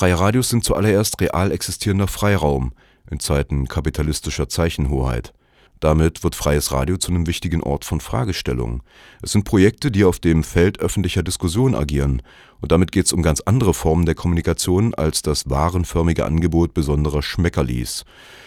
Freie Radios sind zuallererst real existierender Freiraum in Zeiten kapitalistischer Zeichenhoheit. Damit wird freies Radio zu einem wichtigen Ort von Fragestellungen. Es sind Projekte, die auf dem Feld öffentlicher Diskussion agieren, und damit geht’ es um ganz andere Formen der Kommunikation als das warenförmige Angebot besonderer Schmeckerlis.